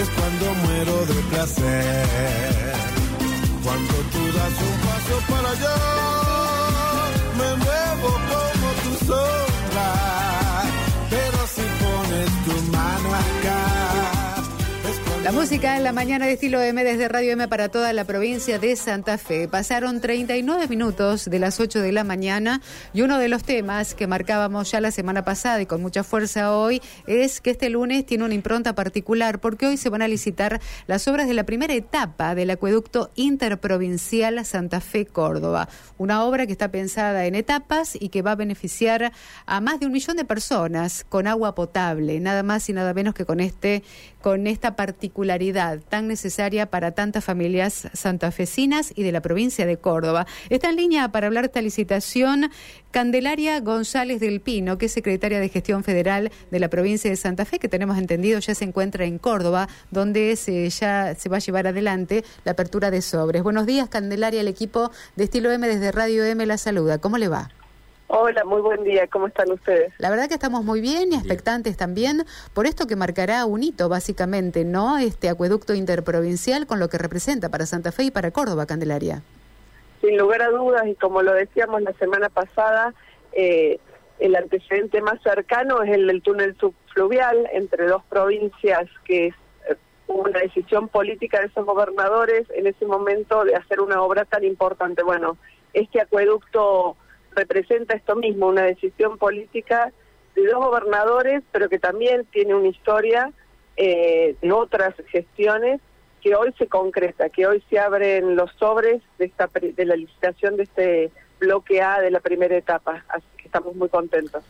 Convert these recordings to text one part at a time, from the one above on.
es cuando muero de placer. Cuando tú das un paso para allá, me muevo como tu sombra. La música en la mañana de estilo M desde Radio M para toda la provincia de Santa Fe. Pasaron 39 minutos de las 8 de la mañana y uno de los temas que marcábamos ya la semana pasada y con mucha fuerza hoy es que este lunes tiene una impronta particular porque hoy se van a licitar las obras de la primera etapa del acueducto interprovincial Santa Fe-Córdoba. Una obra que está pensada en etapas y que va a beneficiar a más de un millón de personas con agua potable, nada más y nada menos que con este con esta tan necesaria para tantas familias santafesinas y de la provincia de Córdoba. Está en línea para hablar de esta licitación Candelaria González del Pino, que es secretaria de Gestión Federal de la provincia de Santa Fe, que tenemos entendido ya se encuentra en Córdoba, donde se, ya se va a llevar adelante la apertura de sobres. Buenos días, Candelaria, el equipo de Estilo M desde Radio M la saluda. ¿Cómo le va? Hola, muy buen día. ¿Cómo están ustedes? La verdad que estamos muy bien y expectantes también por esto que marcará un hito, básicamente, ¿no? Este acueducto interprovincial con lo que representa para Santa Fe y para Córdoba, Candelaria. Sin lugar a dudas, y como lo decíamos la semana pasada, eh, el antecedente más cercano es el del túnel subfluvial entre dos provincias que es eh, una decisión política de esos gobernadores en ese momento de hacer una obra tan importante. Bueno, este acueducto representa esto mismo, una decisión política de dos gobernadores, pero que también tiene una historia eh, de otras gestiones que hoy se concreta, que hoy se abren los sobres de, esta, de la licitación de este bloque A de la primera etapa. Así que estamos muy contentos.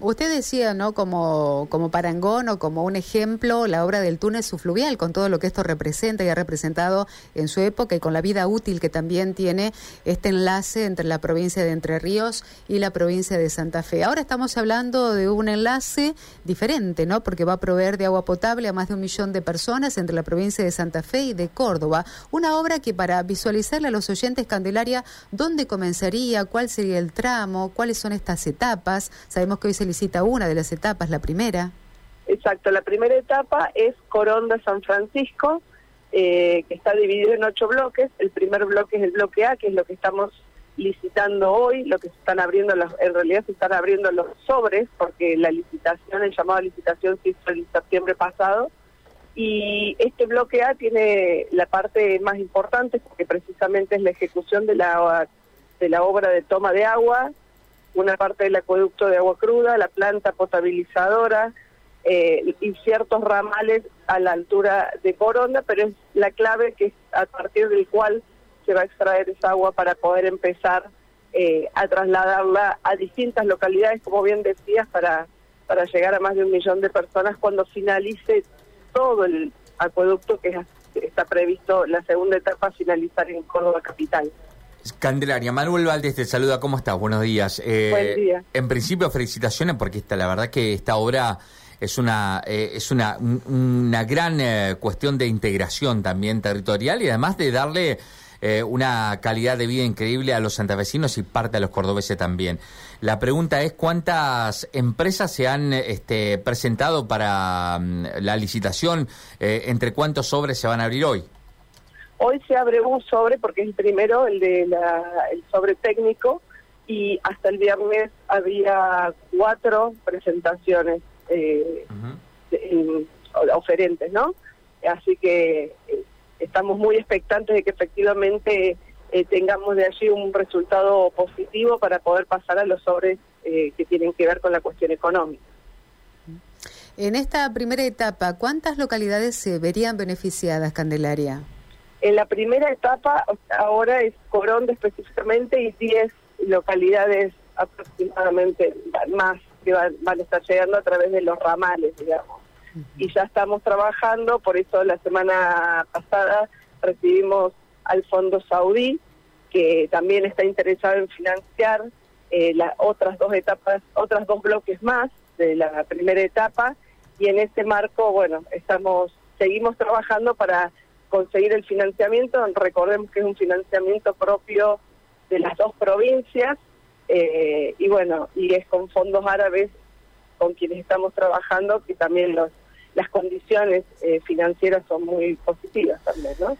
Usted decía, ¿no? Como, como parangón o como un ejemplo, la obra del túnel subfluvial, con todo lo que esto representa y ha representado en su época y con la vida útil que también tiene este enlace entre la provincia de Entre Ríos y la provincia de Santa Fe. Ahora estamos hablando de un enlace diferente, ¿no? Porque va a proveer de agua potable a más de un millón de personas entre la provincia de Santa Fe y de Córdoba. Una obra que para visualizarle a los oyentes, Candelaria, ¿dónde comenzaría? ¿Cuál sería el tramo? ¿Cuáles son estas etapas? Sabemos que hoy se licita una de las etapas, la primera. Exacto, la primera etapa es Coronda San Francisco, eh, que está dividido en ocho bloques. El primer bloque es el bloque A, que es lo que estamos licitando hoy, lo que se están abriendo, los, en realidad se están abriendo los sobres, porque la licitación, el llamado a licitación se hizo en septiembre pasado. Y este bloque A tiene la parte más importante, porque precisamente es la ejecución de la, de la obra de toma de agua, una parte del acueducto de agua cruda, la planta potabilizadora eh, y ciertos ramales a la altura de Coronda, pero es la clave que es a partir del cual se va a extraer esa agua para poder empezar eh, a trasladarla a distintas localidades, como bien decías, para, para llegar a más de un millón de personas cuando finalice todo el acueducto que está previsto la segunda etapa finalizar en Córdoba Capital. Candelaria, Manuel Valdés te saluda, ¿cómo estás? Buenos días. Eh, Buen día. En principio, felicitaciones porque esta, la verdad que esta obra es una, eh, es una, una gran eh, cuestión de integración también territorial y además de darle una calidad de vida increíble a los santafesinos y parte a los cordobeses también. La pregunta es cuántas empresas se han este, presentado para mm, la licitación, entre cuántos sobres se van a abrir hoy. Hoy se abre un sobre porque es el primero, el de el sobre técnico, y hasta el viernes había cuatro presentaciones eh, oferentes, ¿no? Así que eh, estamos muy expectantes de que efectivamente eh, tengamos de allí un resultado positivo para poder pasar a los sobres que tienen que ver con la cuestión económica. En esta primera etapa, ¿cuántas localidades se verían beneficiadas, Candelaria? En la primera etapa, ahora es Coronda específicamente y 10 localidades aproximadamente más que van, a estar llegando a través de los ramales, digamos. Y ya estamos trabajando, por eso la semana pasada recibimos al Fondo Saudí, que también está interesado en financiar eh, las otras dos etapas, otras dos bloques más de la primera etapa, y en ese marco, bueno, estamos, seguimos trabajando para conseguir el financiamiento. Recordemos que es un financiamiento propio de las dos provincias eh, y bueno, y es con fondos árabes con quienes estamos trabajando que también los las condiciones eh, financieras son muy positivas también, ¿no?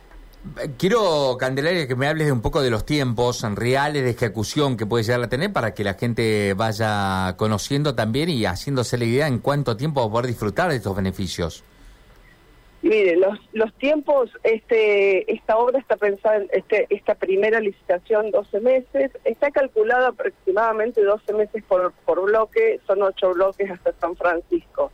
Quiero, Candelaria, que me hables de un poco de los tiempos reales de ejecución que puede llegar a tener para que la gente vaya conociendo también y haciéndose la idea en cuánto tiempo va a poder disfrutar de estos beneficios. Mire, los, los tiempos, este, esta obra está pensada, en este, esta primera licitación 12 meses, está calculada aproximadamente 12 meses por, por bloque, son 8 bloques hasta San Francisco.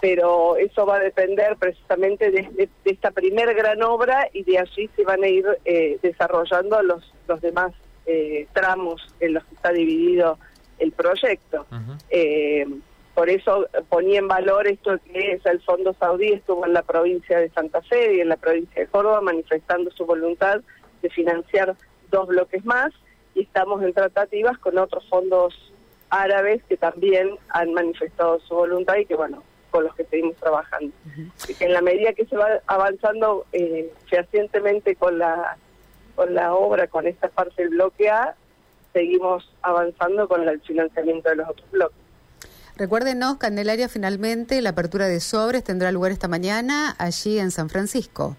Pero eso va a depender precisamente de, esta primer gran obra y de allí se van a ir eh, desarrollando los, los demás eh, tramos en los que está dividido el proyecto. Eh, por eso ponía en valor esto que es el Fondo Saudí estuvo en la provincia de Santa Fe y en la provincia de Córdoba manifestando su voluntad de financiar dos bloques más y estamos en tratativas con otros fondos árabes que también han manifestado su voluntad y que bueno con los que seguimos trabajando. que en la medida que se va avanzando eh, fehacientemente con la, con la obra, con esta parte del bloque A, seguimos avanzando con el financiamiento de los otros bloques. Recuérdenos, Candelaria, finalmente la apertura de sobres tendrá lugar esta mañana allí en San Francisco.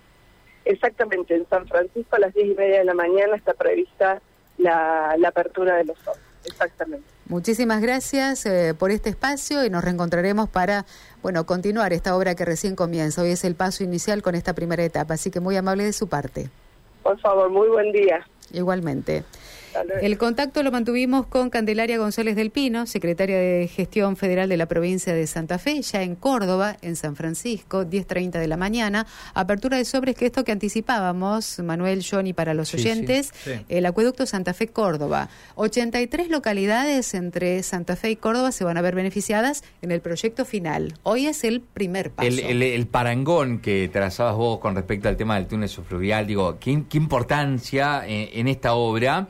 Exactamente, en San Francisco a las diez y media de la mañana está prevista la, la apertura de los sobres. Exactamente. Muchísimas gracias eh, por este espacio y nos reencontraremos para, bueno, continuar esta obra que recién comienza. Hoy es el paso inicial con esta primera etapa, así que muy amable de su parte. Por favor, muy buen día. Igualmente. El contacto lo mantuvimos con Candelaria González del Pino, secretaria de Gestión Federal de la provincia de Santa Fe, ya en Córdoba, en San Francisco, 10.30 de la mañana. Apertura de sobres que esto que anticipábamos, Manuel, Johnny, para los oyentes, el acueducto Santa Fe Córdoba. 83 localidades entre Santa Fe y Córdoba se van a ver beneficiadas en el proyecto final. Hoy es el primer paso. El, parangón que trazabas vos con respecto al tema del túnel subfluvial, digo, qué, importancia en, eh, en esta obra.